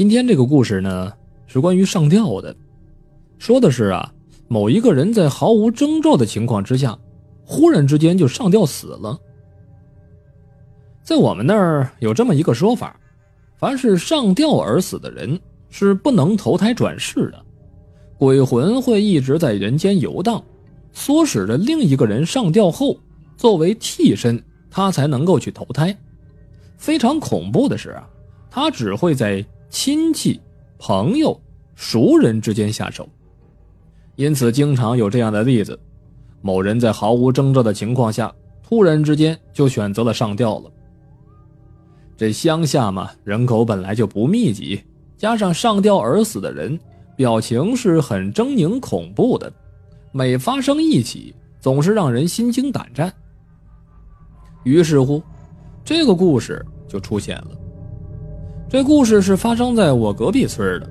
今天这个故事呢，是关于上吊的，说的是啊，某一个人在毫无征兆的情况之下，忽然之间就上吊死了。在我们那儿有这么一个说法，凡是上吊而死的人是不能投胎转世的，鬼魂会一直在人间游荡，唆使着另一个人上吊后作为替身，他才能够去投胎。非常恐怖的是啊，他只会在。亲戚、朋友、熟人之间下手，因此经常有这样的例子：某人在毫无征兆的情况下，突然之间就选择了上吊了。这乡下嘛，人口本来就不密集，加上上吊而死的人表情是很狰狞恐怖的，每发生一起，总是让人心惊胆战。于是乎，这个故事就出现了。这故事是发生在我隔壁村的，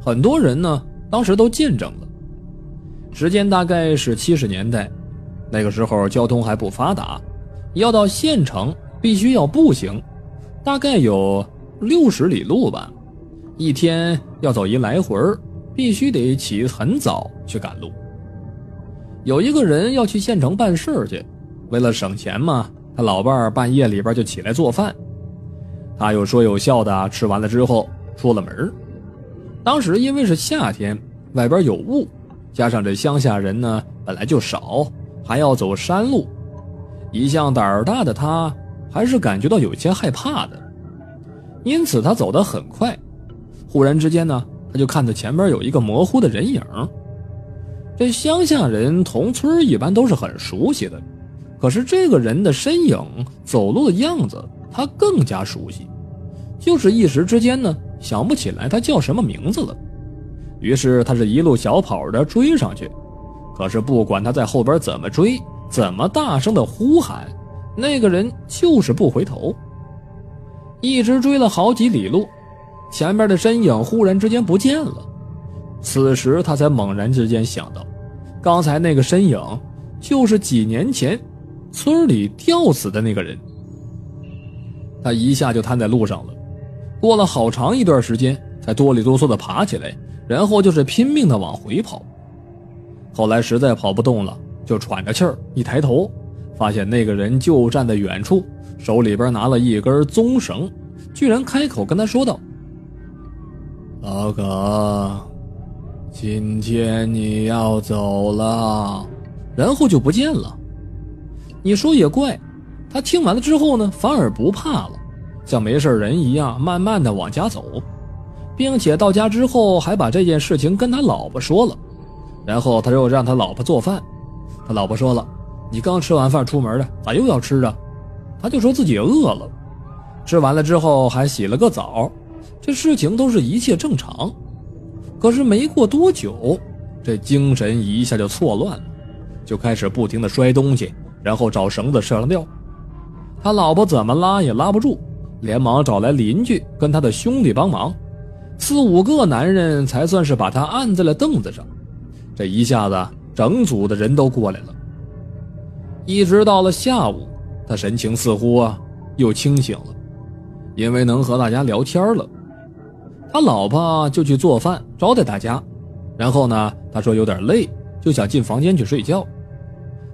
很多人呢当时都见证了。时间大概是七十年代，那个时候交通还不发达，要到县城必须要步行，大概有六十里路吧，一天要走一来回必须得起很早去赶路。有一个人要去县城办事去，为了省钱嘛，他老伴儿半夜里边就起来做饭。他有说有笑的吃完了之后出了门当时因为是夏天，外边有雾，加上这乡下人呢本来就少，还要走山路，一向胆儿大的他还是感觉到有些害怕的，因此他走得很快。忽然之间呢，他就看到前边有一个模糊的人影。这乡下人同村一般都是很熟悉的，可是这个人的身影、走路的样子。他更加熟悉，就是一时之间呢想不起来他叫什么名字了。于是他是一路小跑的追上去，可是不管他在后边怎么追，怎么大声的呼喊，那个人就是不回头。一直追了好几里路，前面的身影忽然之间不见了。此时他才猛然之间想到，刚才那个身影就是几年前村里吊死的那个人。他一下就瘫在路上了，过了好长一段时间，才哆里哆嗦的爬起来，然后就是拼命的往回跑。后来实在跑不动了，就喘着气儿，一抬头，发现那个人就站在远处，手里边拿了一根棕绳，居然开口跟他说道：“老哥，今天你要走了。”然后就不见了。你说也怪。他听完了之后呢，反而不怕了，像没事人一样，慢慢的往家走，并且到家之后还把这件事情跟他老婆说了，然后他又让他老婆做饭。他老婆说了：“你刚吃完饭出门的，咋又要吃啊？”他就说自己饿了，吃完了之后还洗了个澡，这事情都是一切正常。可是没过多久，这精神一下就错乱了，就开始不停的摔东西，然后找绳子上吊。他老婆怎么拉也拉不住，连忙找来邻居跟他的兄弟帮忙，四五个男人才算是把他按在了凳子上。这一下子，整组的人都过来了。一直到了下午，他神情似乎啊又清醒了，因为能和大家聊天了。他老婆就去做饭招待大家，然后呢，他说有点累，就想进房间去睡觉。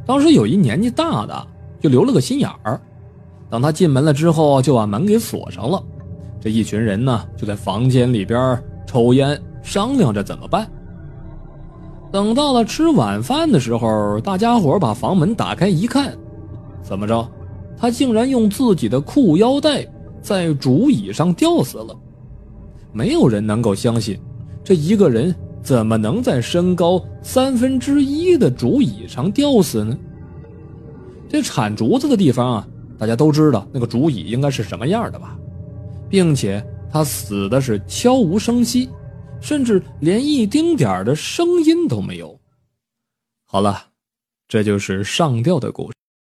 当时有一年纪大的就留了个心眼儿。等他进门了之后，就把门给锁上了。这一群人呢，就在房间里边抽烟，商量着怎么办。等到了吃晚饭的时候，大家伙把房门打开一看，怎么着？他竟然用自己的裤腰带在竹椅上吊死了。没有人能够相信，这一个人怎么能在身高三分之一的竹椅上吊死呢？这铲竹子的地方啊。大家都知道那个竹椅应该是什么样的吧，并且他死的是悄无声息，甚至连一丁点的声音都没有。好了，这就是上吊的故事。